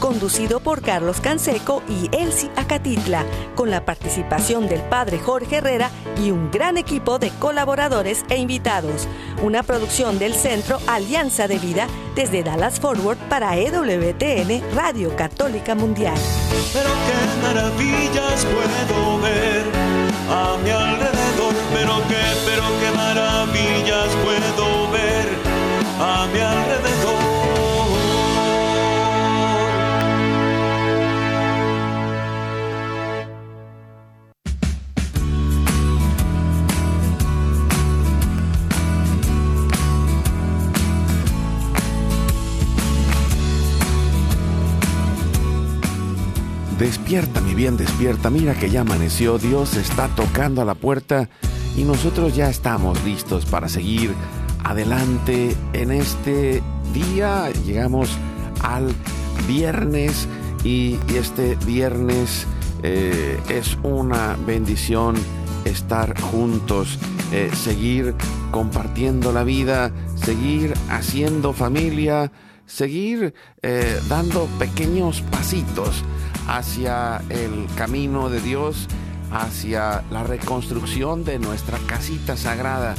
conducido por Carlos Canseco y Elsie Acatitla, con la participación del padre Jorge Herrera y un gran equipo de colaboradores e invitados. Una producción del Centro Alianza de Vida desde Dallas Forward para EWTN Radio Católica Mundial. Pero qué maravillas puedo ver a mi Despierta, mi bien, despierta. Mira que ya amaneció. Dios está tocando a la puerta y nosotros ya estamos listos para seguir adelante en este día. Llegamos al viernes y, este viernes eh, es una bendición estar juntos, eh, seguir compartiendo la vida, seguir haciendo familia, seguir eh, dando pequeños pasitos hacia el camino de Dios, hacia la reconstrucción de nuestra casita sagrada,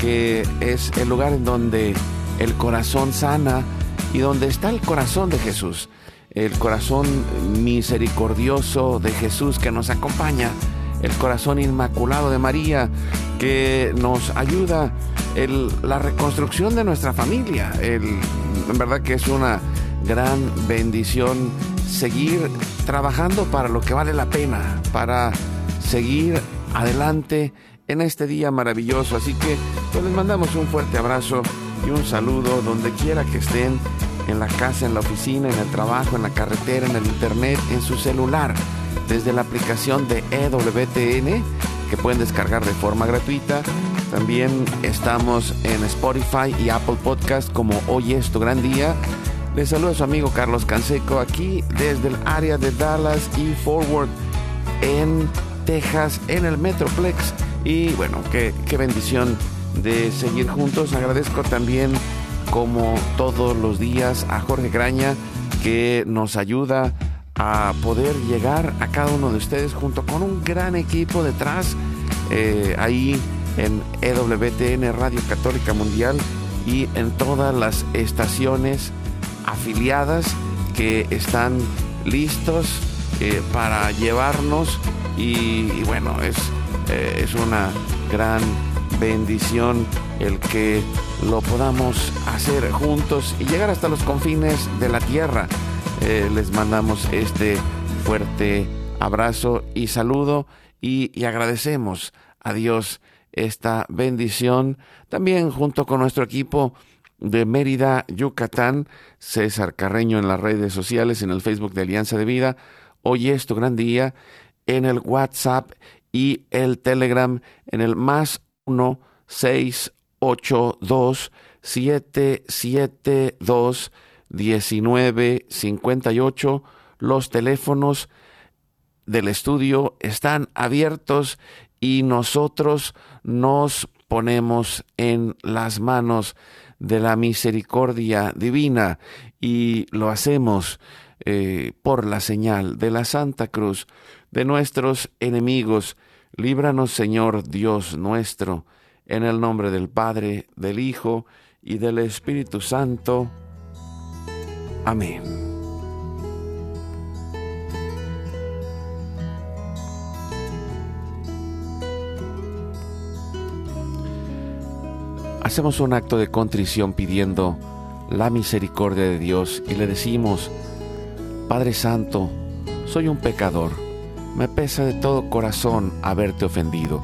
que es el lugar en donde el corazón sana y donde está el corazón de Jesús, el corazón misericordioso de Jesús que nos acompaña, el corazón inmaculado de María que nos ayuda. En la reconstrucción de nuestra familia. en verdad que es una gran bendición seguir trabajando para lo que vale la pena, para seguir adelante en este día maravilloso. Así que pues, les mandamos un fuerte abrazo y un saludo donde quiera que estén, en la casa, en la oficina, en el trabajo, en la carretera, en el internet, en su celular, desde la aplicación de EWTN que pueden descargar de forma gratuita. También estamos en Spotify y Apple Podcast como Hoy es tu gran día les saluda su amigo Carlos Canseco aquí desde el área de Dallas y Forward en Texas, en el Metroplex. Y bueno, qué, qué bendición de seguir juntos. Agradezco también, como todos los días, a Jorge Graña que nos ayuda a poder llegar a cada uno de ustedes junto con un gran equipo detrás eh, ahí en EWTN Radio Católica Mundial y en todas las estaciones afiliadas que están listos eh, para llevarnos y, bueno, es, eh, es una gran bendición el que lo podamos hacer juntos y llegar hasta los confines de la tierra. Eh, les mandamos este fuerte abrazo y saludo y, y agradecemos a Dios esta bendición también junto con nuestro equipo de Mérida, Yucatán, César Carreño en las redes sociales, en el Facebook de Alianza de Vida. Hoy es tu gran día en el WhatsApp y el Telegram en el más 1 682 772 1958. Los teléfonos del estudio están abiertos y nosotros nos ponemos en las manos de la misericordia divina y lo hacemos eh, por la señal de la Santa Cruz de nuestros enemigos. Líbranos, Señor Dios nuestro, en el nombre del Padre, del Hijo y del Espíritu Santo. Amén. Hacemos un acto de contrición pidiendo la misericordia de Dios y le decimos, Padre Santo, soy un pecador, me pesa de todo corazón haberte ofendido,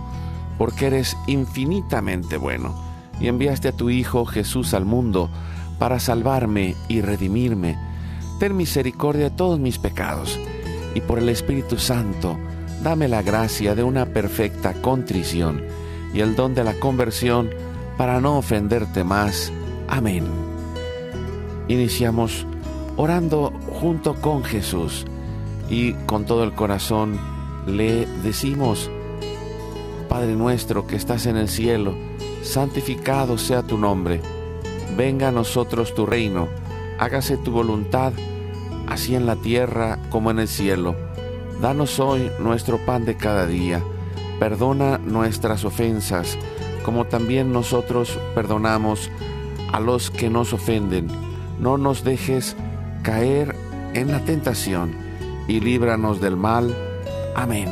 porque eres infinitamente bueno y enviaste a tu Hijo Jesús al mundo para salvarme y redimirme. Ten misericordia de todos mis pecados y por el Espíritu Santo, dame la gracia de una perfecta contrición y el don de la conversión para no ofenderte más. Amén. Iniciamos orando junto con Jesús y con todo el corazón le decimos, Padre nuestro que estás en el cielo, santificado sea tu nombre, venga a nosotros tu reino, hágase tu voluntad, así en la tierra como en el cielo. Danos hoy nuestro pan de cada día, perdona nuestras ofensas, como también nosotros perdonamos a los que nos ofenden. No nos dejes caer en la tentación y líbranos del mal. Amén.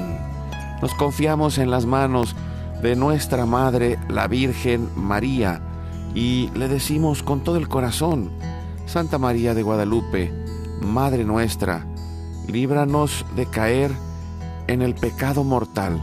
Nos confiamos en las manos de nuestra Madre, la Virgen María, y le decimos con todo el corazón, Santa María de Guadalupe, Madre nuestra, líbranos de caer en el pecado mortal,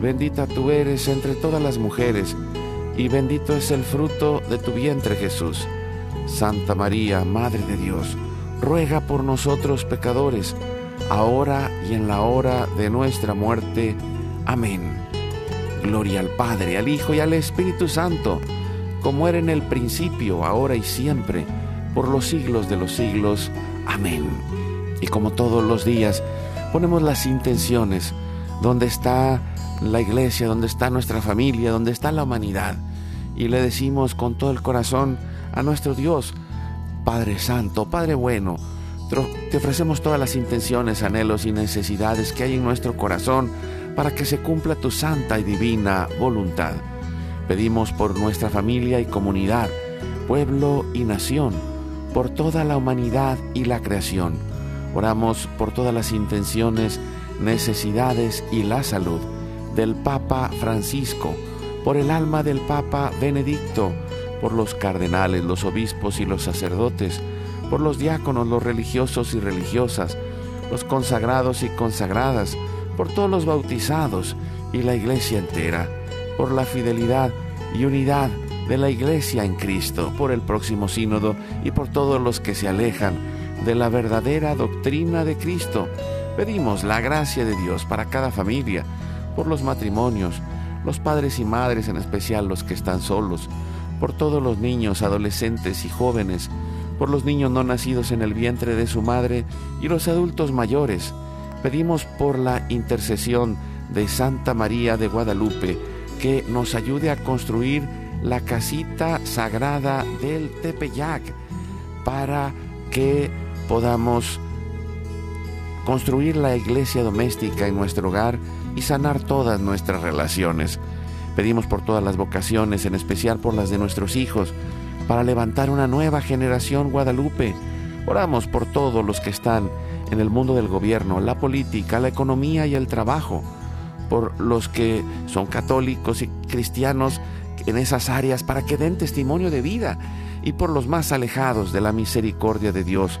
Bendita tú eres entre todas las mujeres, y bendito es el fruto de tu vientre Jesús. Santa María, Madre de Dios, ruega por nosotros pecadores, ahora y en la hora de nuestra muerte. Amén. Gloria al Padre, al Hijo y al Espíritu Santo, como era en el principio, ahora y siempre, por los siglos de los siglos. Amén. Y como todos los días, ponemos las intenciones, donde está la iglesia, donde está nuestra familia, donde está la humanidad, y le decimos con todo el corazón a nuestro Dios, Padre Santo, Padre bueno, te ofrecemos todas las intenciones, anhelos y necesidades que hay en nuestro corazón para que se cumpla tu santa y divina voluntad. Pedimos por nuestra familia y comunidad, pueblo y nación, por toda la humanidad y la creación. Oramos por todas las intenciones, necesidades y la salud del Papa Francisco, por el alma del Papa Benedicto, por los cardenales, los obispos y los sacerdotes, por los diáconos, los religiosos y religiosas, los consagrados y consagradas, por todos los bautizados y la iglesia entera, por la fidelidad y unidad de la iglesia en Cristo, por el próximo sínodo y por todos los que se alejan de la verdadera doctrina de Cristo. Pedimos la gracia de Dios para cada familia, por los matrimonios, los padres y madres, en especial los que están solos, por todos los niños, adolescentes y jóvenes, por los niños no nacidos en el vientre de su madre y los adultos mayores. Pedimos por la intercesión de Santa María de Guadalupe que nos ayude a construir la casita sagrada del Tepeyac para que podamos construir la iglesia doméstica en nuestro hogar y sanar todas nuestras relaciones. Pedimos por todas las vocaciones, en especial por las de nuestros hijos, para levantar una nueva generación guadalupe. Oramos por todos los que están en el mundo del gobierno, la política, la economía y el trabajo, por los que son católicos y cristianos en esas áreas para que den testimonio de vida y por los más alejados de la misericordia de Dios,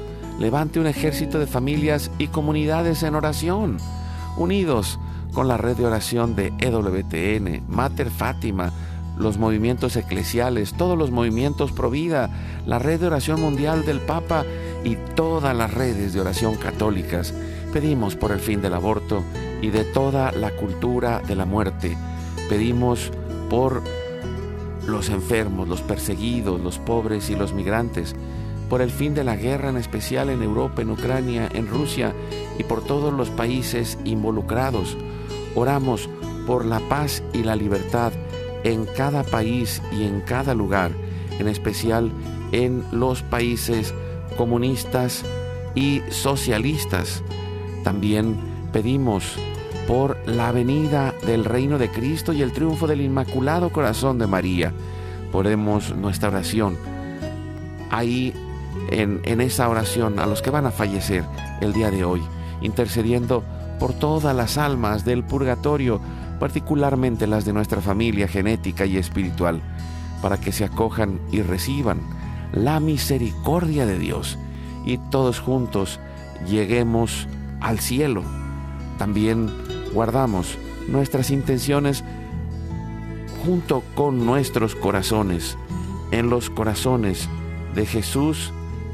levante un ejército de familias y comunidades en oración, unidos con la red de oración de EWTN, Mater Fátima, los movimientos eclesiales, todos los movimientos pro vida, la red de oración mundial del Papa y todas las redes de oración católicas. Pedimos por el fin del aborto y de toda la cultura de la muerte. Pedimos por los enfermos, los perseguidos, los pobres y los migrantes, por el fin de la guerra en especial en Europa, en Ucrania, en Rusia y por todos los países involucrados. Oramos por la paz y la libertad en cada país y en cada lugar, en especial en los países comunistas y socialistas. También pedimos por la venida del reino de Cristo y el triunfo del Inmaculado Corazón de María. Ponemos nuestra oración ahí en, esa oración a los que van a fallecer el día de hoy, intercediendo por todas las almas del purgatorio, particularmente las de nuestra familia genética y espiritual, para que se acojan y reciban la misericordia de Dios y todos juntos lleguemos al cielo. También guardamos nuestras intenciones junto con nuestros corazones, en los corazones de Jesús,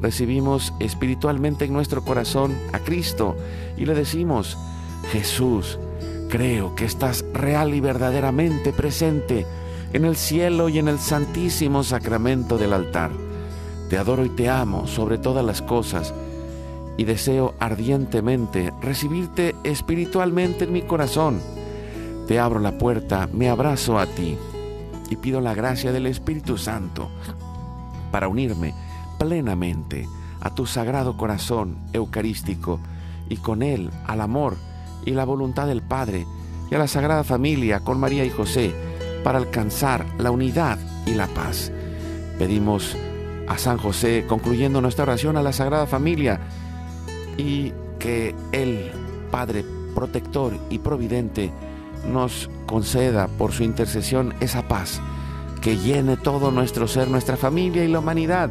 Recibimos espiritualmente en nuestro corazón a Cristo y le decimos, Jesús, creo que estás real y verdaderamente presente en el cielo y en el santísimo sacramento del altar. Te adoro y te amo sobre todas las cosas y deseo ardientemente recibirte espiritualmente en mi corazón. Te abro la puerta, me abrazo a ti y pido la gracia del Espíritu Santo para unirme plenamente a tu sagrado corazón eucarístico y con él al amor y la voluntad del Padre y a la Sagrada Familia con María y José para alcanzar la unidad y la paz. Pedimos a San José, concluyendo nuestra oración a la Sagrada Familia, y que el Padre protector y providente nos conceda por su intercesión esa paz que llene todo nuestro ser, nuestra familia y la humanidad.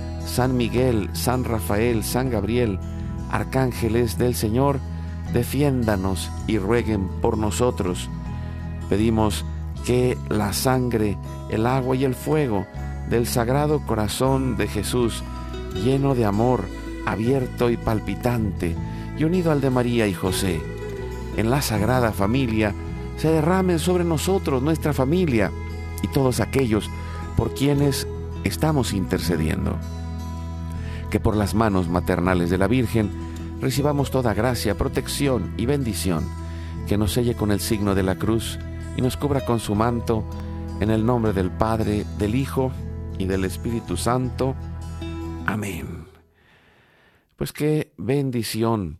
San Miguel, San Rafael, San Gabriel, arcángeles del Señor, defiéndanos y rueguen por nosotros. Pedimos que la sangre, el agua y el fuego del Sagrado Corazón de Jesús, lleno de amor, abierto y palpitante, y unido al de María y José, en la Sagrada Familia, se derramen sobre nosotros, nuestra familia, y todos aquellos por quienes estamos intercediendo. Que por las manos maternales de la Virgen recibamos toda gracia, protección y bendición, que nos selle con el signo de la cruz y nos cubra con su manto, en el nombre del Padre, del Hijo y del Espíritu Santo. Amén. Pues qué bendición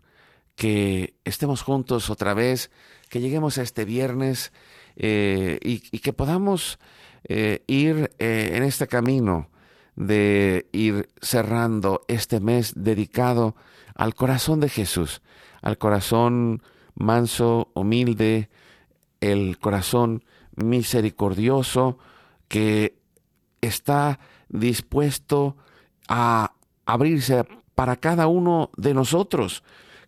que estemos juntos otra vez, que lleguemos a este viernes eh, y, que podamos eh, ir eh, en este camino de ir cerrando este mes dedicado al corazón de Jesús, al corazón manso, humilde, el corazón misericordioso que está dispuesto a abrirse para cada uno de nosotros,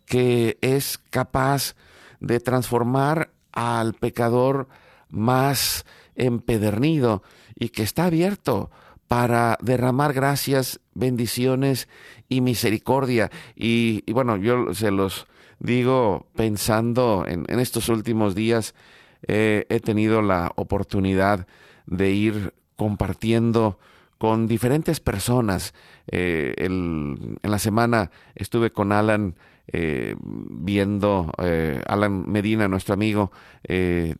que es capaz de transformar al pecador más empedernido y que está abierto para derramar gracias, bendiciones y misericordia. Y, bueno, yo se los digo pensando en, estos últimos días, he tenido la oportunidad de ir compartiendo con diferentes personas. Eh, en la semana estuve con Alan eh, viendo, eh, Alan Medina, nuestro amigo,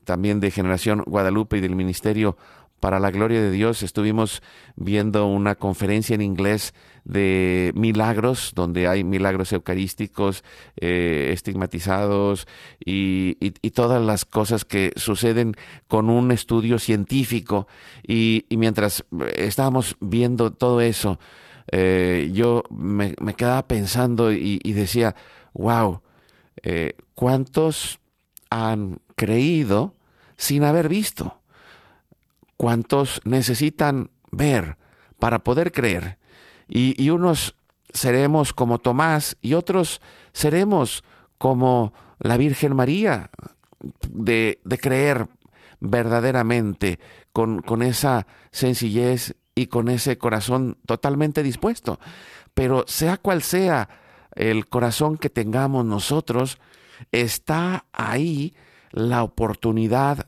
también de Generación Guadalupe y del Ministerio para la Gloria de Dios, estuvimos viendo una conferencia en inglés de milagros, donde hay milagros eucarísticos, estigmatizados y, todas las cosas que suceden con un estudio científico. Y, mientras estábamos viendo todo eso, eh, yo me, quedaba pensando y, decía, wow, eh, ¿cuántos han creído sin haber visto? ¿Cuántos necesitan ver para poder creer? Y, unos seremos como Tomás y otros seremos como la Virgen María, de, creer verdaderamente con, con esa sencillez y con ese corazón totalmente dispuesto. Pero sea cual sea el corazón que tengamos nosotros, está ahí la oportunidad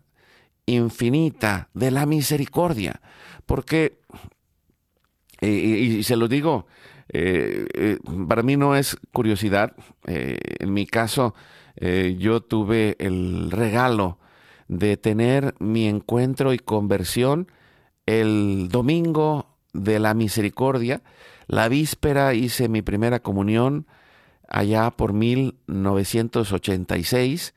infinita de la misericordia. Porque, y, se lo digo, eh, eh, para mí no es curiosidad, eh, en mi caso yo tuve el regalo de tener mi encuentro y conversión el domingo de la misericordia, la víspera hice mi primera comunión allá por 1986.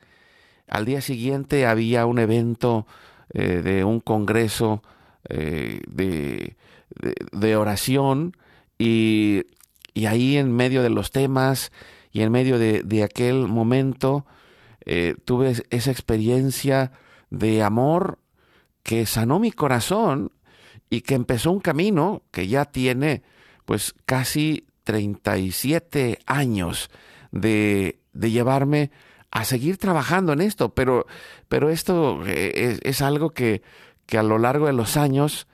Al día siguiente había un evento eh, de un congreso eh, de, oración y, ahí en medio de los temas y en medio de, aquel momento eh, tuve esa experiencia de amor que sanó mi corazón y que empezó un camino que ya tiene pues casi 37 años de, de llevarme a seguir trabajando en esto, pero, pero esto eh, es, algo que, que, a lo largo de los años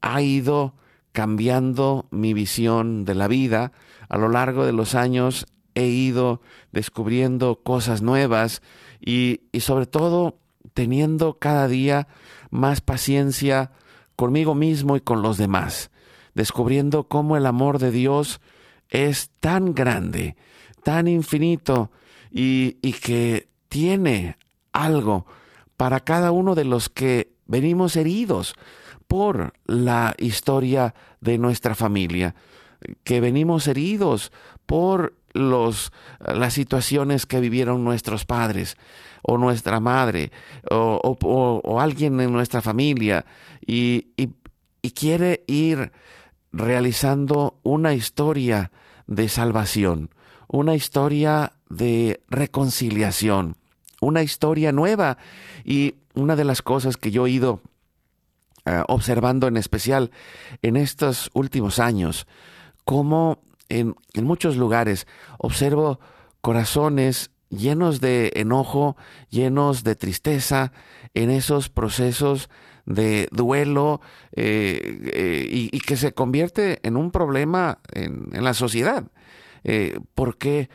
ha ido cambiando mi visión de la vida, a lo largo de los años he ido descubriendo cosas nuevas y, y sobre todo teniendo cada día más paciencia, conmigo mismo y con los demás, descubriendo cómo el amor de Dios es tan grande, tan infinito y, que tiene algo para cada uno de los que venimos heridos por la historia de nuestra familia, que venimos heridos por los, las situaciones que vivieron nuestros padres o nuestra madre o, alguien en nuestra familia y, quiere ir realizando una historia de salvación, una historia de reconciliación, una historia nueva. Y una de las cosas que yo he ido eh, observando en especial en estos últimos años, como en, en muchos lugares observo corazones llenos de enojo, llenos de tristeza, en esos procesos de duelo eh, eh, y, que se convierte en un problema en, la sociedad. Eh. Porque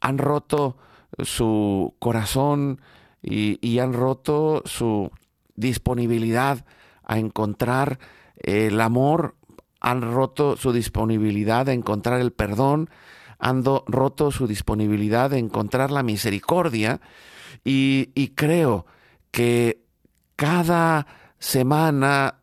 han roto su corazón y, han roto su disponibilidad a encontrar el amor, han roto su disponibilidad a encontrar el perdón, han roto su disponibilidad de encontrar la misericordia y creo que cada semana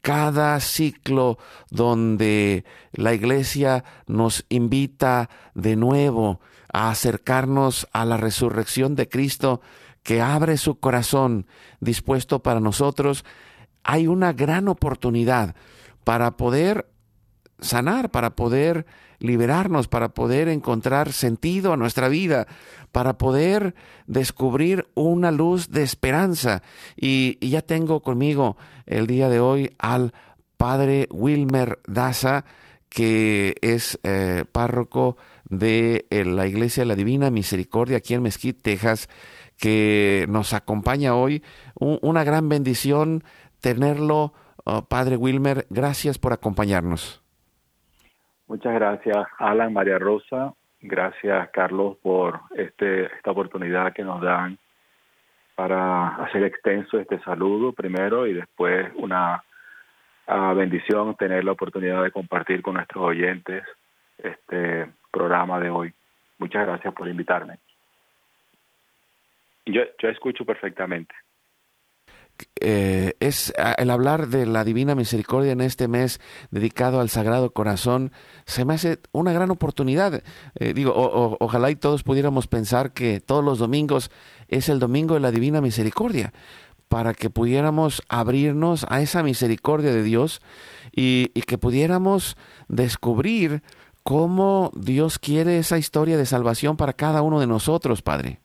cada ciclo donde la iglesia nos invita de nuevo a acercarnos a la resurrección de Cristo, que abre su corazón dispuesto para nosotros, hay una gran oportunidad para poder sanar, para poder liberarnos, para poder encontrar sentido a nuestra vida, para poder descubrir una luz de esperanza. Y, ya tengo conmigo el día de hoy al padre Wilmer Daza, que es eh, párroco de eh, la Iglesia de la Divina Misericordia aquí en Mesquite, Texas, que nos acompaña hoy. una gran bendición tenerlo, oh, Padre Wilmer. Gracias por acompañarnos. Muchas gracias, Alan, María Rosa. Gracias, Carlos, por este, esta oportunidad que nos dan para hacer extenso este saludo primero y después una uh, bendición tener la oportunidad de compartir con nuestros oyentes este programa de hoy. Muchas gracias por invitarme. Yo, yo escucho perfectamente. Eh, es el hablar de la divina misericordia en este mes dedicado al Sagrado Corazón, se me hace una gran oportunidad. Eh, digo, ojalá y todos pudiéramos pensar que todos los domingos es el domingo de la divina misericordia, para que pudiéramos abrirnos a esa misericordia de Dios y, y que pudiéramos descubrir cómo Dios quiere esa historia de salvación para cada uno de nosotros, Padre.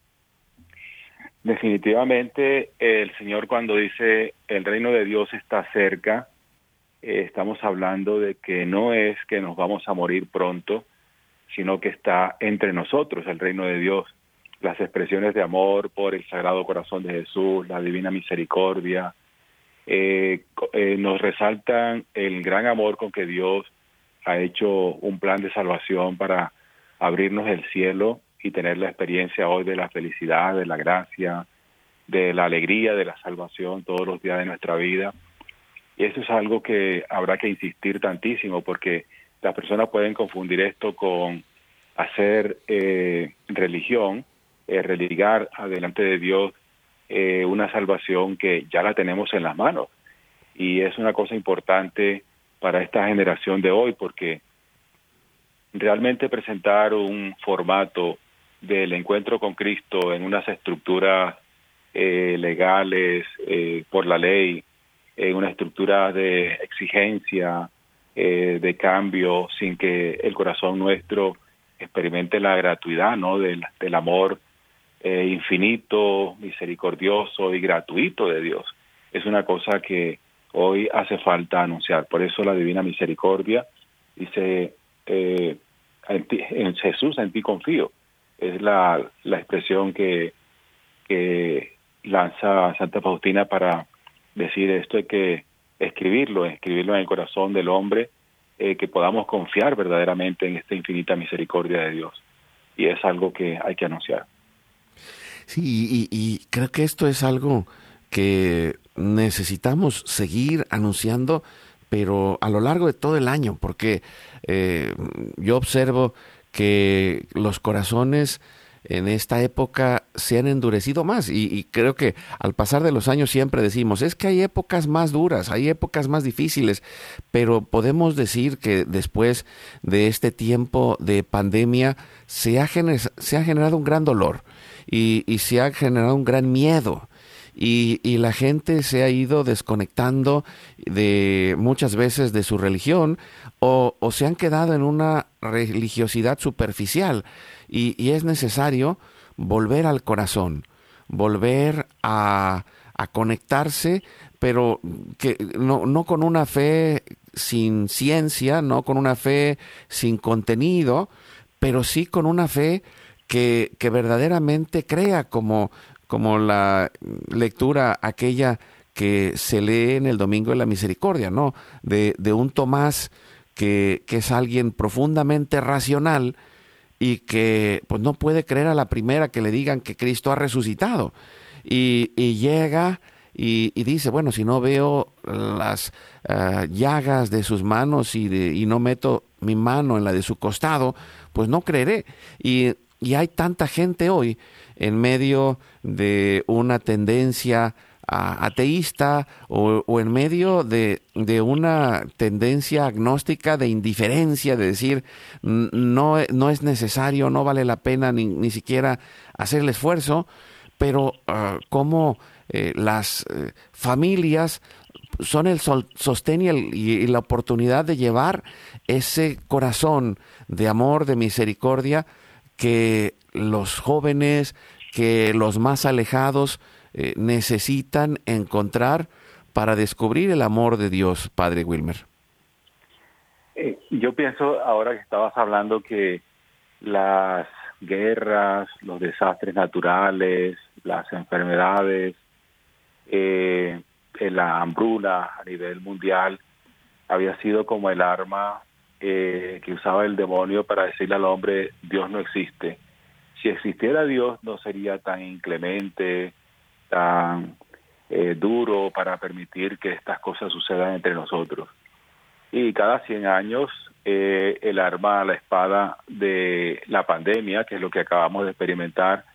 Definitivamente el Señor cuando dice el reino de Dios está cerca, eh, estamos hablando de que no es que nos vamos a morir pronto, sino que está entre nosotros el reino de Dios. Las expresiones de amor por el Sagrado Corazón de Jesús, la Divina Misericordia, eh, eh, nos resaltan el gran amor con que Dios ha hecho un plan de salvación para abrirnos el cielo y tener la experiencia hoy de la felicidad, de la gracia, de la alegría, de la salvación todos los días de nuestra vida. Y eso es algo que habrá que insistir tantísimo porque las personas pueden confundir esto con hacer eh, religión, eh, religar adelante de Dios eh, una salvación que ya la tenemos en las manos. Y es una cosa importante para esta generación de hoy porque realmente presentar un formato del encuentro con Cristo en unas estructuras eh, legales eh, por la ley, en una estructura de exigencia, eh, de cambio, sin que el corazón nuestro experimente la gratuidad ¿no? del, del amor infinito, misericordioso y gratuito de Dios. Es una cosa que hoy hace falta anunciar. Por eso la Divina Misericordia dice, en, en Jesús en ti confío es la, la expresión que, que lanza Santa Faustina para decir esto hay que escribirlo, escribirlo en el corazón del hombre, eh, que podamos confiar verdaderamente en esta infinita misericordia de Dios. Y es algo que hay que anunciar. Sí, y, y creo que esto es algo que necesitamos seguir anunciando, pero a lo largo de todo el año, porque eh, yo observo que los corazones en esta época se han endurecido más. Y, creo que al pasar de los años siempre decimos, es que hay épocas más duras, hay épocas más difíciles, pero podemos decir que después de este tiempo de pandemia se ha, generado un gran dolor y se ha generado un gran miedo y, la gente se ha ido desconectando de muchas veces de su religión o, se han quedado en una religiosidad superficial. Y, y, es necesario volver al corazón, volver a, a conectarse, pero que no, no con una fe sin ciencia, no con una fe sin contenido, pero sí con una fe que, que verdaderamente crea como como la lectura aquella que se lee en el Domingo de la Misericordia, ¿no? De, de un Tomás que, que, es alguien profundamente racional y que pues no puede creer a la primera que le digan que Cristo ha resucitado. Y, y llega y, y, dice, bueno, si no veo las uh, llagas de sus manos y, de, y no meto mi mano en la de su costado, pues no creeré. Y, y hay tanta gente hoy en medio de una tendencia ateísta o, en medio de, de, una tendencia agnóstica de indiferencia, de decir no, no es necesario, no vale la pena ni, ni siquiera hacer el esfuerzo, pero uh, como eh, las eh, familias son el sostén y, el, y la oportunidad de llevar ese corazón de amor, de misericordia, que los jóvenes, que los más alejados eh, necesitan encontrar para descubrir el amor de Dios, Padre Wilmer? Eh, yo pienso, ahora que estabas hablando, que las guerras, los desastres naturales, las enfermedades, eh, la hambruna a nivel mundial, había sido como el arma eh, que usaba el demonio para decirle al hombre, Dios no existe. Si existiera Dios, no sería tan inclemente, tan eh, duro para permitir que estas cosas sucedan entre nosotros. Y cada 100 años eh, el arma, la espada de la pandemia, que es lo que acabamos de experimentar,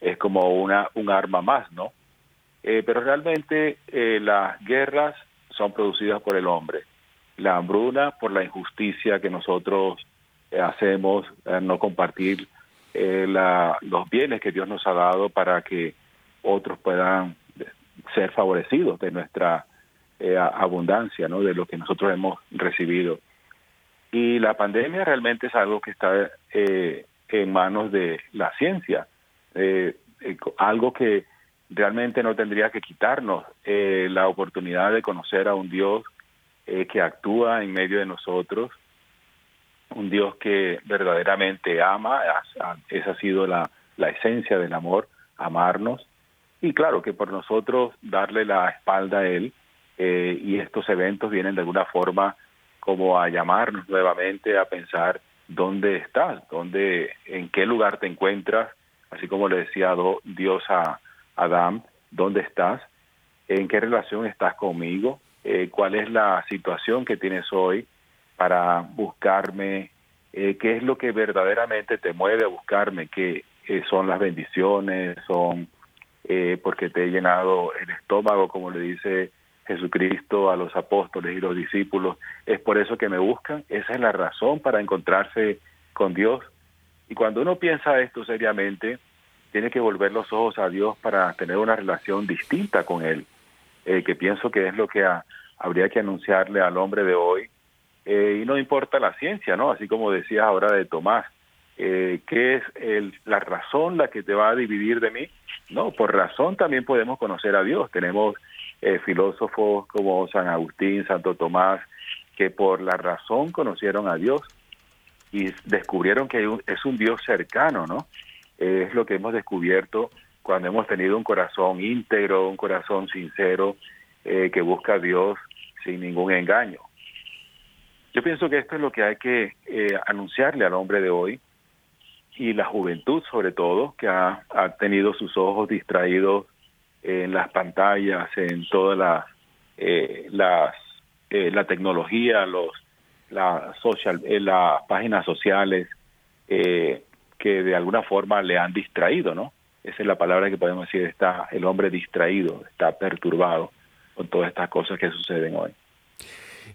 es como una un arma más, ¿no? Eh, pero realmente eh, las guerras son producidas por el hombre. La hambruna por la injusticia que nosotros eh, hacemos, no compartir la, los bienes que Dios nos ha dado para que otros puedan ser favorecidos de nuestra abundancia, ¿no? De lo que nosotros hemos recibido. Y la pandemia realmente es algo que está en manos de la ciencia, algo que realmente no tendría que quitarnos eh, la oportunidad de conocer a un Dios eh, que actúa en medio de nosotros, un Dios que verdaderamente ama, esa ha sido la, la esencia del amor, amarnos, y claro que por nosotros darle la espalda a Él, eh, y estos eventos vienen de alguna forma como a llamarnos nuevamente a pensar dónde estás, dónde, en qué lugar te encuentras, así como le decía Dios a, Adam, ¿dónde estás? ¿En qué relación estás conmigo? Eh, ¿Cuál es la situación que tienes hoy para buscarme? Eh, ¿Qué es lo que verdaderamente te mueve a buscarme? ¿Qué eh, son las bendiciones? ¿Son porque te he llenado el estómago, como le dice Jesucristo a los apóstoles y los discípulos? ¿Es por eso que me buscan? Esa es la razón para encontrarse con Dios. Y cuando uno piensa esto seriamente, tiene que volver los ojos a Dios para tener una relación distinta con Él, eh, que pienso que es lo que habría que anunciarle al hombre de hoy. Eh, y no importa la ciencia, ¿no? Así como decías ahora de Tomás, eh, ¿qué es la razón la que te va a dividir de mí? No, por razón también podemos conocer a Dios. Tenemos eh, filósofos como San Agustín, Santo Tomás, que por la razón conocieron a Dios y descubrieron que es un Dios cercano, ¿no? es lo que hemos descubierto cuando hemos tenido un corazón íntegro, un corazón sincero eh, que busca a Dios sin ningún engaño. Yo pienso que esto es lo que hay que eh, anunciarle al hombre de hoy y la juventud sobre todo, que ha, tenido sus ojos distraídos en las pantallas, en todas las, eh, las la tecnología, los la social, las páginas sociales, eh, que de alguna forma le han distraído, ¿no? Esa es la palabra que podemos decir, está el hombre distraído, está perturbado con todas estas cosas que suceden hoy.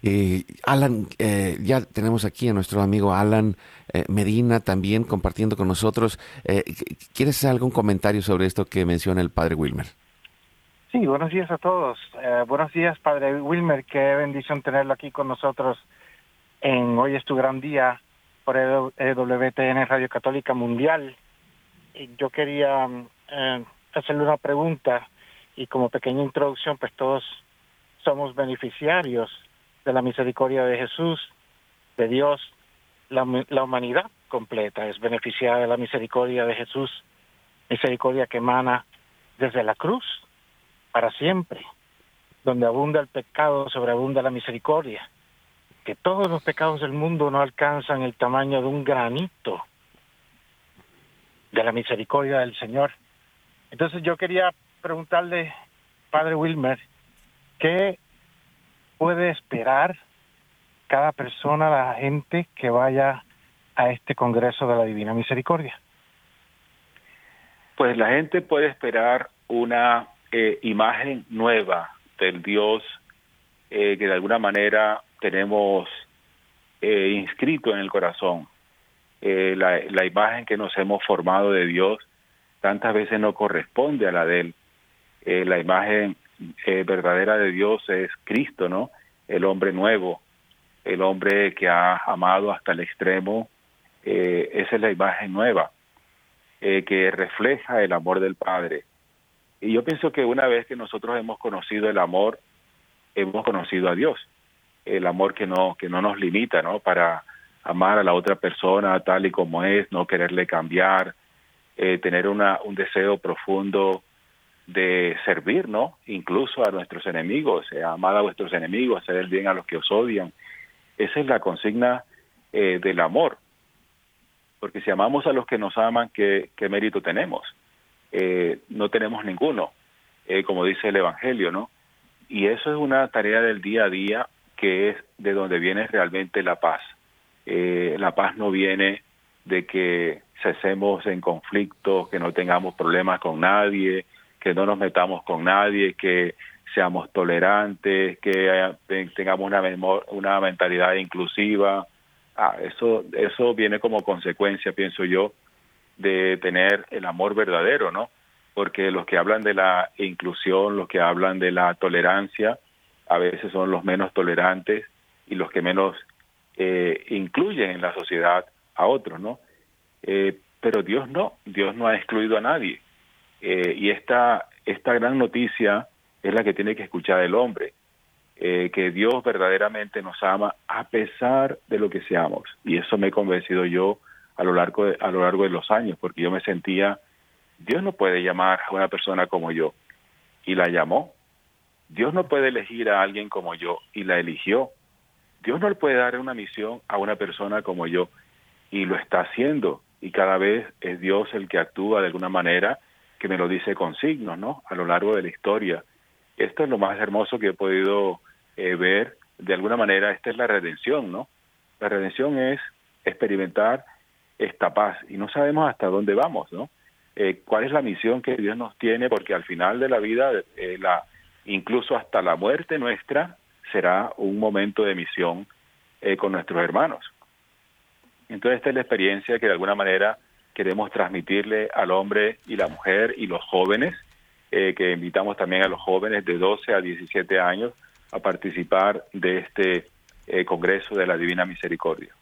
Eh, Alan, eh, ya tenemos aquí a nuestro amigo Alan eh, Medina también compartiendo con nosotros. Eh, ¿Quieres hacer algún comentario sobre esto que menciona el padre Wilmer? Sí, buenos días a todos. buenos días, padre Wilmer. Qué bendición tenerlo aquí con nosotros en Hoy es tu gran día por EWTN Radio Católica Mundial. Yo quería eh, hacerle una pregunta y como pequeña introducción, pues todos somos beneficiarios de la misericordia de Jesús, de Dios, la, la humanidad completa es beneficiada de la misericordia de Jesús, misericordia que emana desde la cruz para siempre, donde abunda el pecado, sobreabunda la misericordia. Que todos los pecados del mundo no alcanzan el tamaño de un granito de la misericordia del Señor. Entonces yo quería preguntarle, Padre Wilmer, ¿qué puede esperar cada persona, la gente que vaya a este Congreso de la Divina Misericordia? Pues la gente puede esperar una eh, imagen nueva del Dios eh, que de alguna manera tenemos eh, inscrito en el corazón. Eh, la, imagen que nos hemos formado de Dios tantas veces no corresponde a la de Él. Eh, la imagen eh, verdadera de Dios es Cristo, ¿no? El hombre nuevo, el hombre que ha amado hasta el extremo. Eh, esa es la imagen nueva, que refleja el amor del Padre. Y yo pienso que una vez que nosotros hemos conocido el amor, hemos conocido a Dios el amor que no que no nos limita no para amar a la otra persona tal y como es no quererle cambiar eh, tener una un deseo profundo de servir no incluso a nuestros enemigos eh, amar a vuestros enemigos hacer el bien a los que os odian esa es la consigna eh, del amor porque si amamos a los que nos aman qué, qué mérito tenemos eh, no tenemos ninguno como dice el Evangelio, ¿no? Y eso es una tarea del día a día que es de donde viene realmente la paz. Eh, la paz no viene de que cesemos en conflictos, que no tengamos problemas con nadie, que no nos metamos con nadie, que seamos tolerantes, que tengamos una, una mentalidad inclusiva. Ah, eso, eso viene como consecuencia, pienso yo, de tener el amor verdadero, ¿no? Porque los que hablan de la inclusión, los que hablan de la tolerancia, a veces son los menos tolerantes y los que menos eh, incluyen en la sociedad a otros, ¿no? Eh, pero Dios no, Dios no ha excluido a nadie. Eh, y esta, esta gran noticia es la que tiene que escuchar el hombre, eh, que Dios verdaderamente nos ama a pesar de lo que seamos. Y eso me he convencido yo a lo largo de, a lo largo de los años, porque yo me sentía, Dios no puede llamar a una persona como yo, y la llamó. Dios no puede elegir a alguien como yo, y la eligió. Dios no le puede dar una misión a una persona como yo, y lo está haciendo. Y cada vez es Dios el que actúa de alguna manera que me lo dice con signos, ¿no? A lo largo de la historia. Esto es lo más hermoso que he podido eh, ver. De alguna manera, esta es la redención, ¿no? La redención es experimentar esta paz y no sabemos hasta dónde vamos, ¿no? Eh, ¿Cuál es la misión que Dios nos tiene? Porque al final de la vida, eh, la, incluso hasta la muerte nuestra, será un momento de misión con nuestros hermanos. Entonces, esta es la experiencia que de alguna manera queremos transmitirle al hombre y la mujer y los jóvenes eh, que invitamos también a los jóvenes de 12 a 17 años a participar de este eh, Congreso de la Divina Misericordia.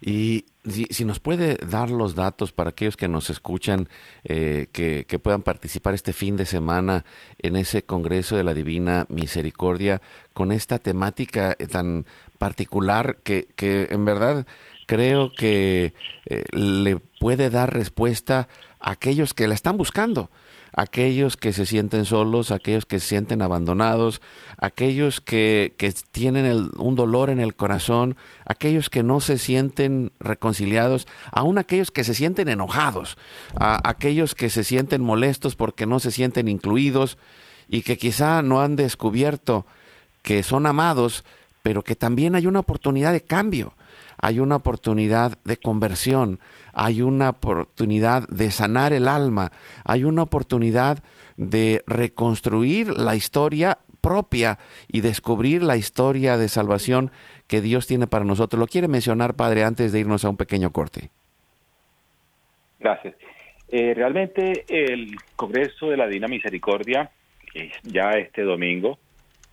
Y si, nos puede dar los datos para aquellos que nos escuchan, eh, que, puedan participar este fin de semana en ese Congreso de la Divina Misericordia con esta temática tan particular que, que en verdad creo que le puede dar respuesta a aquellos que la están buscando aquellos que se sienten solos, aquellos que se sienten abandonados, aquellos que, tienen un dolor en el corazón, aquellos que no se sienten reconciliados, aún aquellos que se sienten enojados, aquellos que se sienten molestos porque no se sienten incluidos y que quizá no han descubierto que son amados, pero que también hay una oportunidad de cambio hay una oportunidad de conversión, hay una oportunidad de sanar el alma, hay una oportunidad de reconstruir la historia propia y descubrir la historia de salvación que Dios tiene para nosotros. ¿Lo quiere mencionar, Padre, antes de irnos a un pequeño corte? Gracias. Eh, realmente el Congreso de la Dina Misericordia, ya este domingo,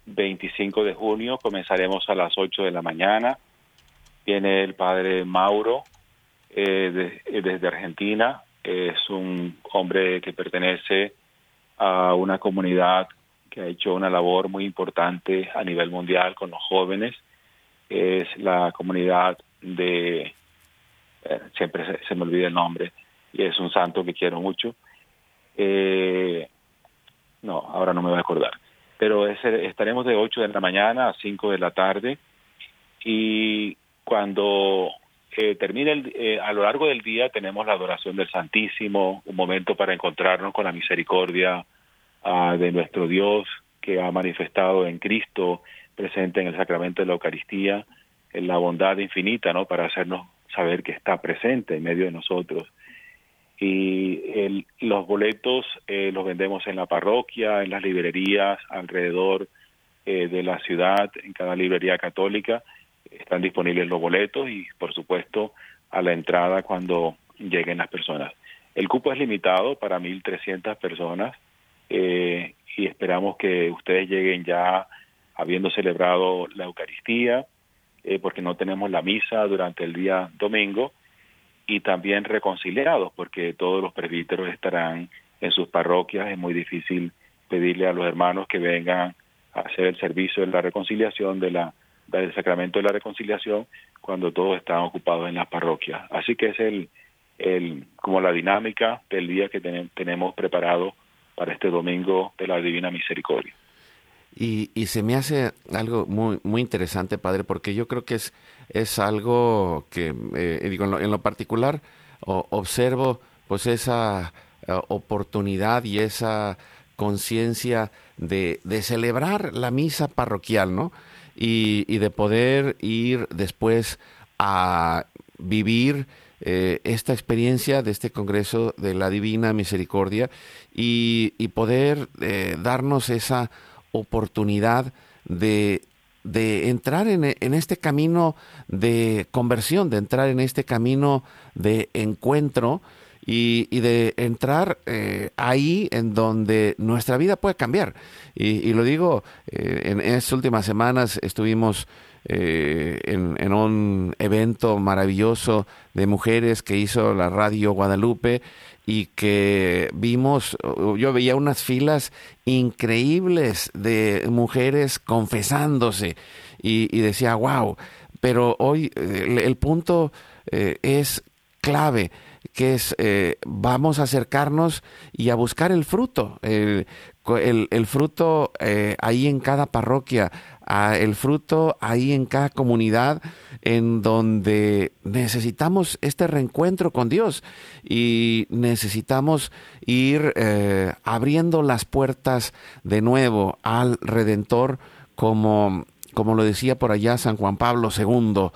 25 de junio, comenzaremos a las 8 de la mañana Viene el padre Mauro eh, eh, desde Argentina. Es un hombre que pertenece a una comunidad que ha hecho una labor muy importante a nivel mundial con los jóvenes. Es la comunidad de, eh, siempre se, me olvida el nombre, y es un santo que quiero mucho. no, ahora no me voy a acordar. Pero estaremos de 8 de la mañana a 5 de la tarde y cuando eh, termine el, eh, a lo largo del día tenemos la adoración del Santísimo, un momento para encontrarnos con la misericordia ah, de nuestro Dios que ha manifestado en Cristo, presente en el sacramento de la Eucaristía, en la bondad infinita, ¿no? Para hacernos saber que está presente en medio de nosotros. Y el, los boletos eh, los vendemos en la parroquia, en las librerías alrededor eh, de la ciudad, en cada librería católica están disponibles los boletos y, por supuesto, a la entrada cuando lleguen las personas. El cupo es limitado para 1.300 personas eh, y esperamos que ustedes lleguen ya habiendo celebrado la Eucaristía, eh, porque no tenemos la misa durante el día domingo, y también reconciliados, porque todos los presbíteros estarán en sus parroquias. Es muy difícil pedirle a los hermanos que vengan a hacer el servicio de la reconciliación de la del sacramento de la reconciliación cuando todos están ocupados en las parroquias. Así que es el, el como la dinámica del día que tenemos preparado para este domingo de la Divina Misericordia. Y, y, se me hace algo muy, muy interesante, Padre, porque yo creo que es, es algo que, eh, digo, en lo, particular, observo pues esa eh, oportunidad y esa conciencia de, celebrar la misa parroquial, ¿no? Y, de poder ir después a vivir eh, esta experiencia de este Congreso de la Divina Misericordia y, poder eh, darnos esa oportunidad de, entrar en, este camino de conversión, de entrar en este camino de encuentro y, de entrar eh, ahí en donde nuestra vida puede cambiar. Y, lo digo, eh, en estas últimas semanas estuvimos eh, en, un evento maravilloso de mujeres que hizo la radio Guadalupe y que vimos, yo veía unas filas increíbles de mujeres confesándose y, decía, wow, pero hoy el, punto es clave que es eh, vamos a acercarnos y a buscar el fruto, el, fruto eh, ahí en cada parroquia, el fruto ahí en cada comunidad en donde necesitamos este reencuentro con Dios y necesitamos ir eh, abriendo las puertas de nuevo al Redentor como como lo decía por allá San Juan Pablo II,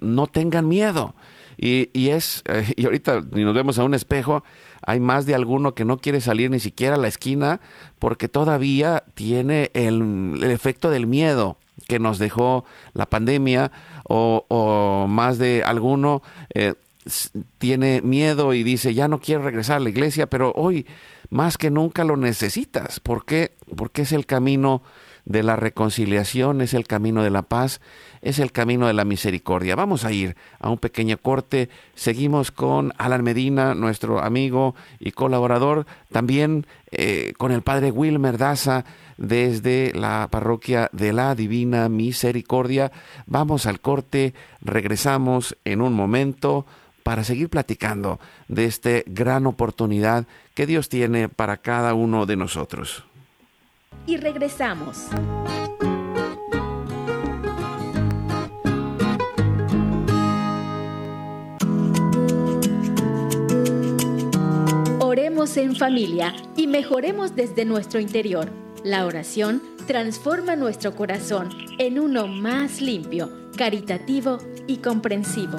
no tengan miedo. Y, es, eh, y ahorita ni nos vemos a un espejo, hay más de alguno que no quiere salir ni siquiera a la esquina porque todavía tiene el, efecto del miedo que nos dejó la pandemia o, más de alguno eh, tiene miedo y dice ya no quiero regresar a la iglesia, pero hoy más que nunca lo necesitas. ¿Por qué? Porque es el camino de la reconciliación, es el camino de la paz, es el camino de la misericordia. Vamos a ir a un pequeño corte. Seguimos con Alan Medina, nuestro amigo y colaborador, también eh, con el padre Wilmer Daza desde la parroquia de la Divina Misericordia. Vamos al corte, regresamos en un momento para seguir platicando de esta gran oportunidad que Dios tiene para cada uno de nosotros y regresamos. Oremos en familia y mejoremos desde nuestro interior. La oración transforma nuestro corazón en uno más limpio, caritativo y comprensivo.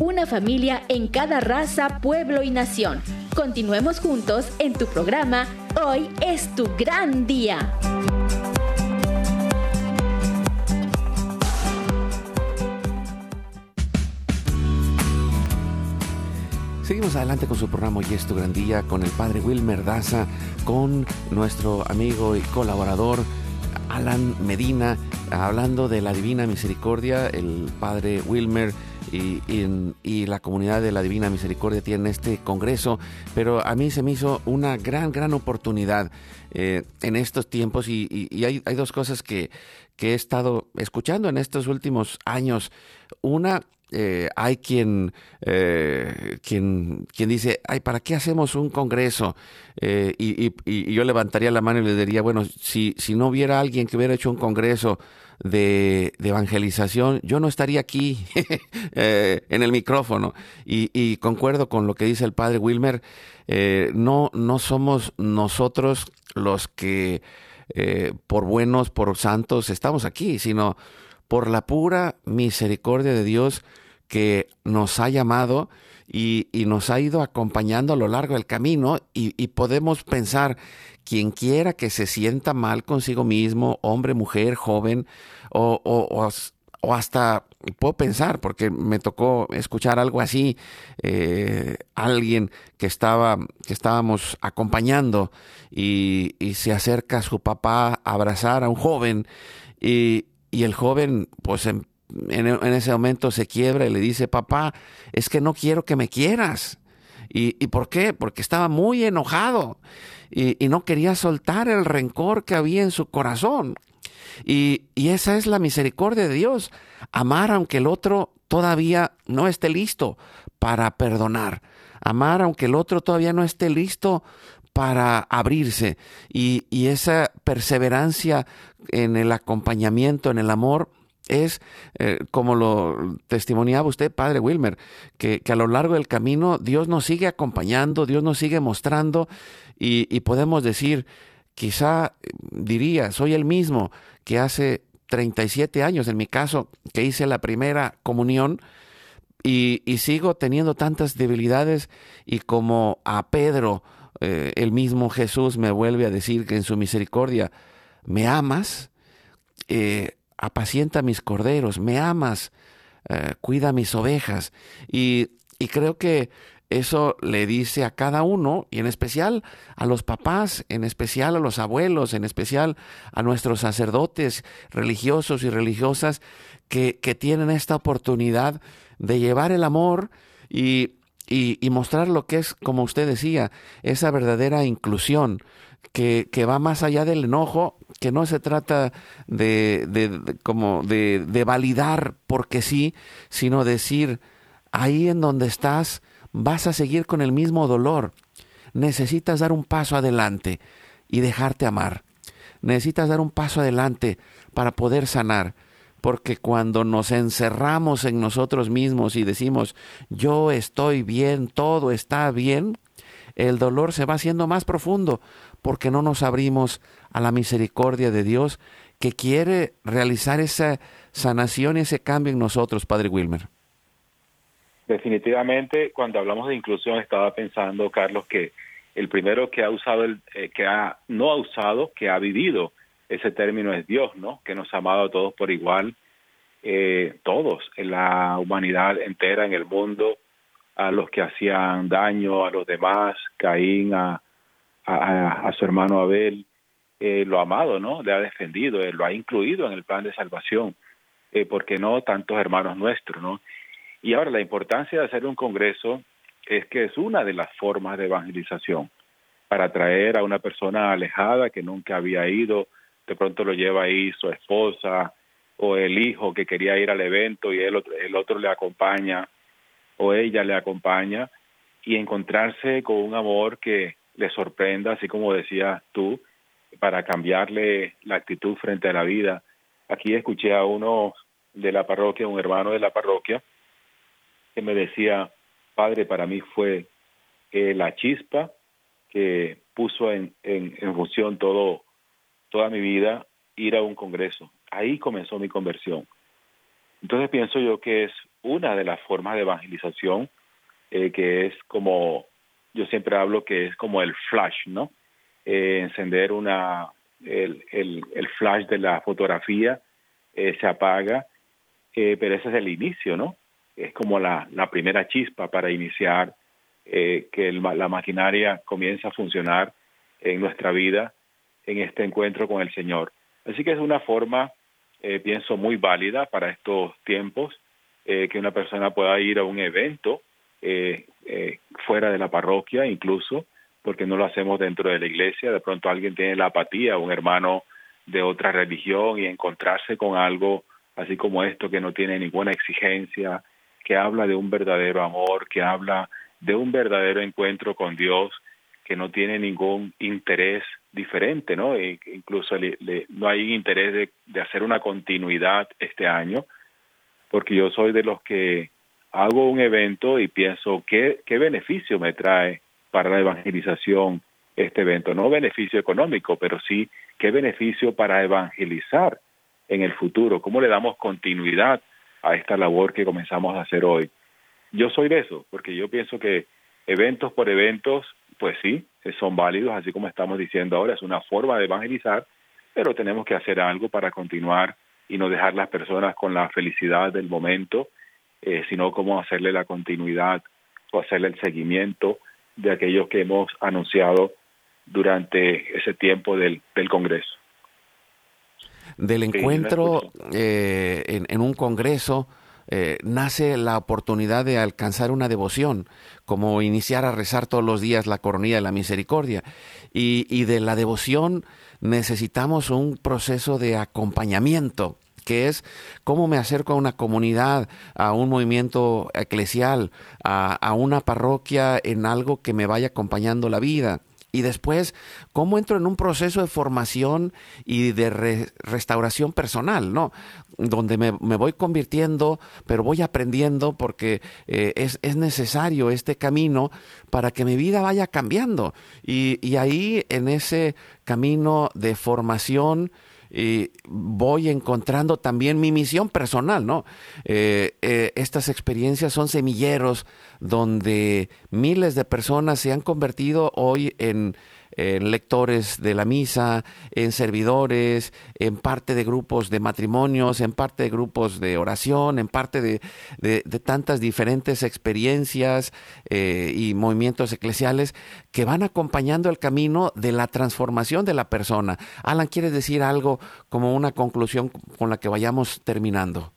una familia en cada raza, pueblo y nación. Continuemos juntos en tu programa Hoy es tu gran día. Seguimos adelante con su programa Hoy es tu gran día con el padre Wilmer Daza, con nuestro amigo y colaborador Alan Medina hablando de la Divina Misericordia, el padre Wilmer y, la comunidad de la Divina Misericordia tienen este congreso, pero a mí se me hizo una gran, gran oportunidad eh, en estos tiempos y, hay, hay, dos cosas que, que he estado escuchando en estos últimos años. Una eh, hay quien, eh, quien, quien dice, ay, ¿para qué hacemos un congreso? Eh, y, yo levantaría la mano y le diría, bueno, si, si no hubiera alguien que hubiera hecho un congreso de, evangelización, yo no estaría aquí en el micrófono. Y, concuerdo con lo que dice el padre Wilmer, no, no somos nosotros los que por buenos, por santos, estamos aquí, sino por la pura misericordia de Dios que nos ha llamado y, nos ha ido acompañando a lo largo del camino y, podemos pensar, quien quiera que se sienta mal consigo mismo, hombre, mujer, joven, o, o, hasta puedo pensar, porque me tocó escuchar algo así, eh, alguien que estaba, que estábamos acompañando y, y se acerca a su papá a abrazar a un joven y, y el joven, pues en, ese momento se quiebra y le dice, papá, es que no quiero que me quieras. ¿Y, y por qué? Porque estaba muy enojado y, no quería soltar el rencor que había en su corazón. Y, esa es la misericordia de Dios, amar aunque el otro todavía no esté listo para perdonar, amar aunque el otro todavía no esté listo para abrirse y, esa perseverancia en el acompañamiento, en el amor, es eh, como lo testimoniaba usted, Padre Wilmer, que, que, a lo largo del camino Dios nos sigue acompañando, Dios nos sigue mostrando y, y podemos decir, quizá diría, soy el mismo que hace 37 años, en mi caso, que hice la primera comunión, y, y, sigo teniendo tantas debilidades y como a Pedro eh, el mismo Jesús me vuelve a decir que en su misericordia, me amas, eh, apacienta mis corderos, me amas, eh, cuida mis ovejas. Y, y creo que eso le dice a cada uno, y en especial a los papás, en especial a los abuelos, en especial a nuestros sacerdotes religiosos y religiosas que, que tienen esta oportunidad de llevar el amor y, y, mostrar lo que es, como usted decía, esa verdadera inclusión que, que va más allá del enojo, que no se trata de, de, como de, de validar porque sí, sino decir, ahí en donde estás vas a seguir con el mismo dolor. Necesitas dar un paso adelante y dejarte amar. Necesitas dar un paso adelante para poder sanar porque cuando nos encerramos en nosotros mismos y decimos, yo estoy bien, todo está bien, el dolor se va haciendo más profundo porque no nos abrimos a la misericordia de Dios que quiere realizar esa sanación y ese cambio en nosotros, Padre Wilmer. Definitivamente, cuando hablamos de inclusión, estaba pensando, Carlos, que el primero que ha usado, eh, que ha, no ha usado, que ha vivido ese término es Dios, ¿no? Que nos ha amado a todos por igual, eh, todos, en la humanidad entera, en el mundo, a los que hacían daño a los demás, Caín, a, a, su hermano Abel, eh, lo ha amado, ¿no? Le ha defendido, lo ha incluido en el plan de salvación, eh, porque no tantos hermanos nuestros, ¿no? Y ahora la importancia de hacer un congreso es que es una de las formas de evangelización para traer a una persona alejada que nunca había ido de pronto lo lleva ahí su esposa o el hijo que quería ir al evento y el otro, el otro le acompaña o ella le acompaña y encontrarse con un amor que le sorprenda, así como decías tú, para cambiarle la actitud frente a la vida. Aquí escuché a uno de la parroquia, un hermano de la parroquia, que me decía, padre, para mí fue eh, la chispa que puso en, en, en función todo toda mi vida ir a un congreso. Ahí comenzó mi conversión. Entonces pienso yo que es una de las formas de evangelización eh, que es como, yo siempre hablo que es como el flash, ¿no? Eh, encender una, el, el, el, flash de la fotografía eh, se apaga, pero ese es el inicio, ¿no? Es como la, la primera chispa para iniciar que la maquinaria comienza a funcionar en nuestra vida en este encuentro con el Señor. Así que es una forma, eh, pienso, muy válida para estos tiempos, eh, que una persona pueda ir a un evento eh, fuera de la parroquia incluso, porque no lo hacemos dentro de la iglesia, de pronto alguien tiene la apatía, un hermano de otra religión y encontrarse con algo así como esto que no tiene ninguna exigencia, que habla de un verdadero amor, que habla de un verdadero encuentro con Dios, que no tiene ningún interés diferente, ¿no? E incluso no hay interés de, hacer una continuidad este año, porque yo soy de los que hago un evento y pienso qué, qué beneficio me trae para la evangelización este evento, no beneficio económico, pero sí qué beneficio para evangelizar en el futuro, cómo le damos continuidad a esta labor que comenzamos a hacer hoy. Yo soy de eso, porque yo pienso que eventos por eventos, pues sí, son válidos, así como estamos diciendo ahora, es una forma de evangelizar, pero tenemos que hacer algo para continuar y no dejar las personas con la felicidad del momento, eh, sino cómo hacerle la continuidad o hacerle el seguimiento de aquellos que hemos anunciado durante ese tiempo del, del Congreso. Del encuentro eh, en, en, un Congreso eh, nace la oportunidad de alcanzar una devoción, como iniciar a rezar todos los días la coronilla de la misericordia. Y, y de la devoción necesitamos un proceso de acompañamiento que es cómo me acerco a una comunidad, a un movimiento eclesial, a, una parroquia en algo que me vaya acompañando la vida y después cómo entro en un proceso de formación y de restauración personal, ¿no? Donde me, voy convirtiendo, pero voy aprendiendo porque eh, es, es, necesario este camino para que mi vida vaya cambiando. Y ahí en ese camino de formación, y voy encontrando también mi misión personal, ¿no? Eh, eh, estas experiencias son semilleros donde miles de personas se han convertido hoy en en lectores de la misa, en servidores, en parte de grupos de matrimonios, en parte de grupos de oración, en parte de, tantas diferentes experiencias eh, y movimientos eclesiales que van acompañando el camino de la transformación de la persona. Alan, ¿quieres decir algo como una conclusión con la que vayamos terminando?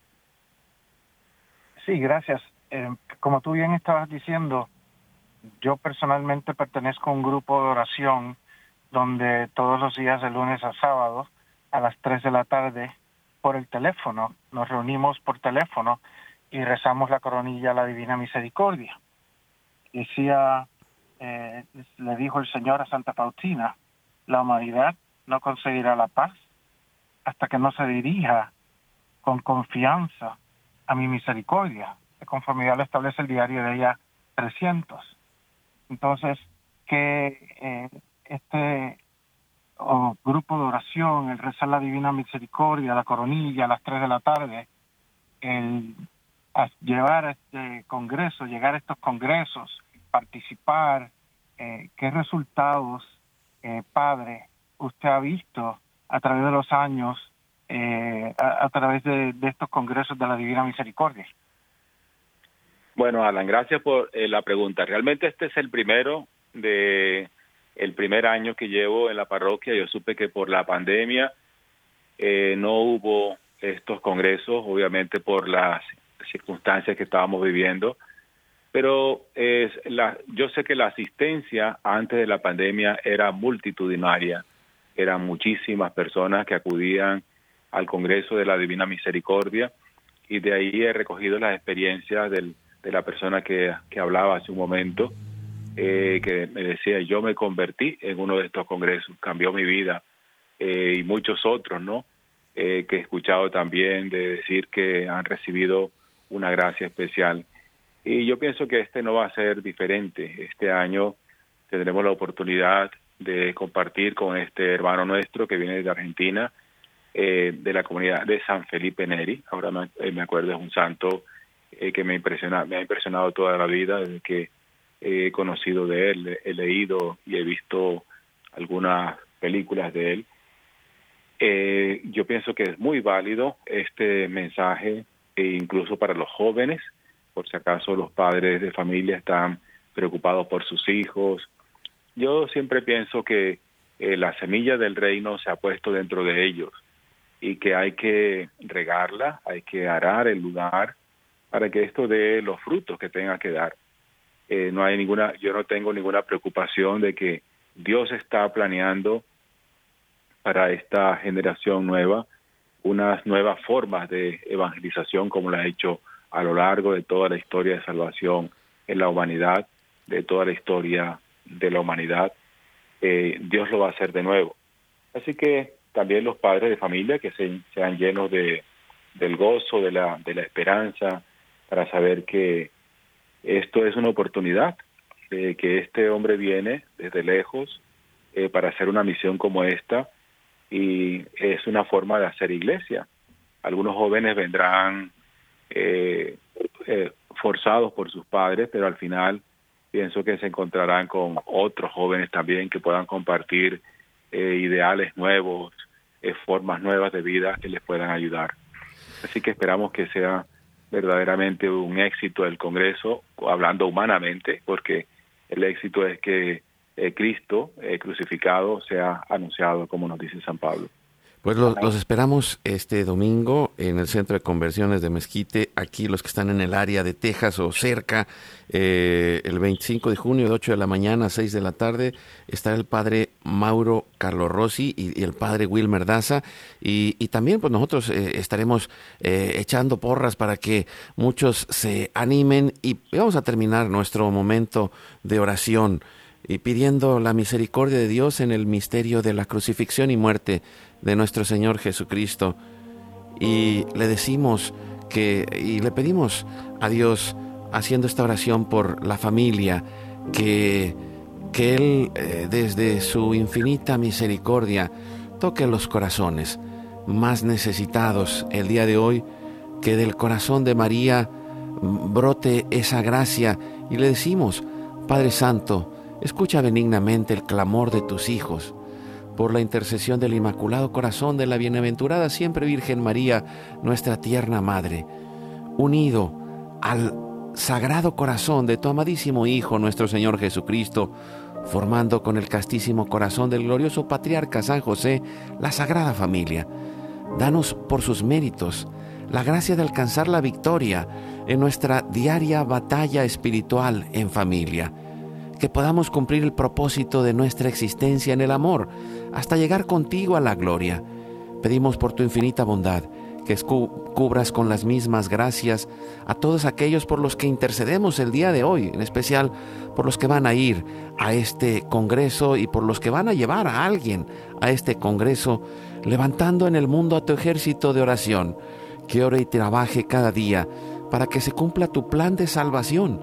Sí, gracias. Eh, como tú bien estabas diciendo, yo personalmente pertenezco a un grupo de oración donde todos los días de lunes a sábado a las 3 de la tarde por el teléfono, nos reunimos por teléfono y rezamos la coronilla a la Divina Misericordia. Decía, eh, le dijo el Señor a Santa Faustina, la humanidad no conseguirá la paz hasta que no se dirija con confianza a mi misericordia, de conformidad lo establece el diario de ella 300. Entonces, que eh, este grupo de oración, el rezar la Divina Misericordia, la coronilla a las 3 de la tarde, el llevar este congreso, llegar a estos congresos, participar, eh, qué resultados, eh, Padre, usted ha visto a través de los años, a, través de estos congresos de la Divina Misericordia. Bueno, Alan, gracias por eh, la pregunta. Realmente este es el primero de el primer año que llevo en la parroquia. Yo supe que por la pandemia eh, no hubo estos congresos, obviamente por las circunstancias que estábamos viviendo, pero es la, yo sé que la asistencia antes de la pandemia era multitudinaria, eran muchísimas personas que acudían al Congreso de la Divina Misericordia y de ahí he recogido las experiencias del de la persona que, que hablaba hace un momento, eh, que me decía, yo me convertí en uno de estos congresos, cambió mi vida, eh, y muchos otros, ¿no? Eh, que he escuchado también de decir que han recibido una gracia especial. Y yo pienso que este no va a ser diferente. Este año tendremos la oportunidad de compartir con este hermano nuestro que viene de Argentina, de la comunidad de San Felipe Neri. Ahora me, me acuerdo, es un santo eh, que me, impresiona, me ha impresionado toda la vida desde que he conocido de él, he leído y he visto algunas películas de él. Eh, yo pienso que es muy válido este mensaje, e incluso para los jóvenes, por si acaso los padres de familia están preocupados por sus hijos. Yo siempre pienso que eh, la semilla del reino se ha puesto dentro de ellos y que hay que regarla, hay que arar el lugar para que esto dé los frutos que tenga que dar. Eh, no hay ninguna, yo no tengo ninguna preocupación de que Dios está planeando para esta generación nueva unas nuevas formas de evangelización como lo ha hecho a lo largo de toda la historia de salvación en la humanidad, de toda la historia de la humanidad. Eh, Dios lo va a hacer de nuevo. Así que también los padres de familia que se, sean llenos de, del gozo, de la, de la esperanza, para saber que esto es una oportunidad, de que este hombre viene desde lejos eh, para hacer una misión como esta y es una forma de hacer iglesia. Algunos jóvenes vendrán eh, eh, forzados por sus padres, pero al final pienso que se encontrarán con otros jóvenes también que puedan compartir eh, ideales nuevos, eh, formas nuevas de vida que les puedan ayudar. Así que esperamos que sea verdaderamente un éxito el Congreso, hablando humanamente, porque el éxito es que eh, Cristo crucificado sea anunciado, como nos dice San Pablo. Pues los, esperamos este domingo en el Centro de Conversiones de Mezquite, aquí los que están en el área de Texas o cerca, eh, el 25 de junio de 8 de la mañana a 6 de la tarde, estará el padre Mauro Carlos Rossi y, el padre Wilmer Daza, y, también pues nosotros eh, estaremos eh, echando porras para que muchos se animen y vamos a terminar nuestro momento de oración y pidiendo la misericordia de Dios en el misterio de la crucifixión y muerte de nuestro Señor Jesucristo. Y le decimos que, y le pedimos a Dios, haciendo esta oración por la familia, que, que Él, eh, desde su infinita misericordia, toque los corazones más necesitados el día de hoy, que del corazón de María brote esa gracia y le decimos, Padre Santo, escucha benignamente el clamor de tus hijos por la intercesión del Inmaculado Corazón de la Bienaventurada siempre Virgen María, nuestra tierna Madre, unido al Sagrado Corazón de tu amadísimo Hijo, nuestro Señor Jesucristo, formando con el castísimo corazón del glorioso patriarca San José la Sagrada Familia. Danos por sus méritos la gracia de alcanzar la victoria en nuestra diaria batalla espiritual en familia que podamos cumplir el propósito de nuestra existencia en el amor, hasta llegar contigo a la gloria. Pedimos por tu infinita bondad que cubras con las mismas gracias a todos aquellos por los que intercedemos el día de hoy, en especial por los que van a ir a este Congreso y por los que van a llevar a alguien a este Congreso, levantando en el mundo a tu ejército de oración, que ore y trabaje cada día para que se cumpla tu plan de salvación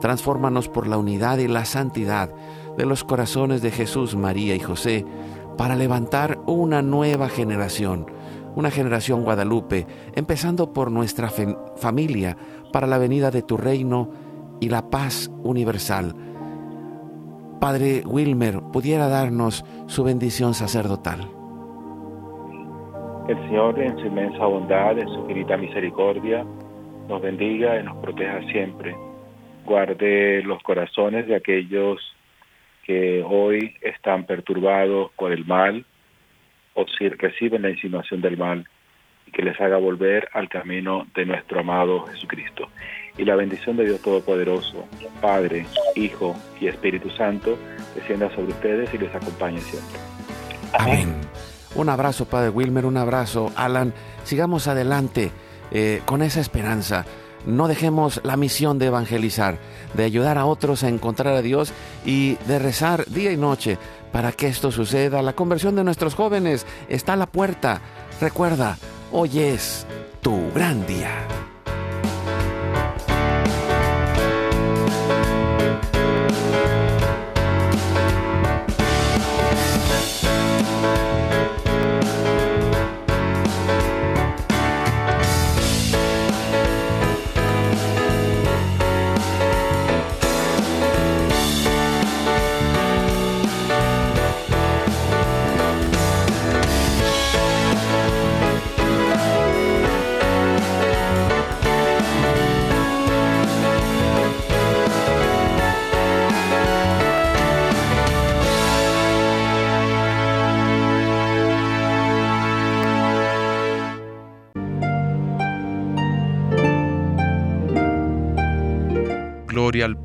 Transfórmanos por la unidad y la santidad de los corazones de Jesús, María y José para levantar una nueva generación, una generación guadalupe, empezando por nuestra familia, para la venida de tu reino y la paz universal. Padre Wilmer, pudiera darnos su bendición sacerdotal. El Señor en su inmensa bondad, en su infinita misericordia, nos bendiga y nos proteja siempre guarde los corazones de aquellos que hoy están perturbados por el mal o si reciben la insinuación del mal y que les haga volver al camino de nuestro amado Jesucristo. Y la bendición de Dios Todopoderoso, Padre, Hijo y Espíritu Santo, descienda sobre ustedes y les acompañe siempre. Amén. Un abrazo, Padre Wilmer, un abrazo, Alan. Sigamos adelante eh, con esa esperanza no dejemos la misión de evangelizar, de ayudar a otros a encontrar a Dios y de rezar día y noche para que esto suceda. La conversión de nuestros jóvenes está a la puerta. Recuerda, hoy es tu gran día.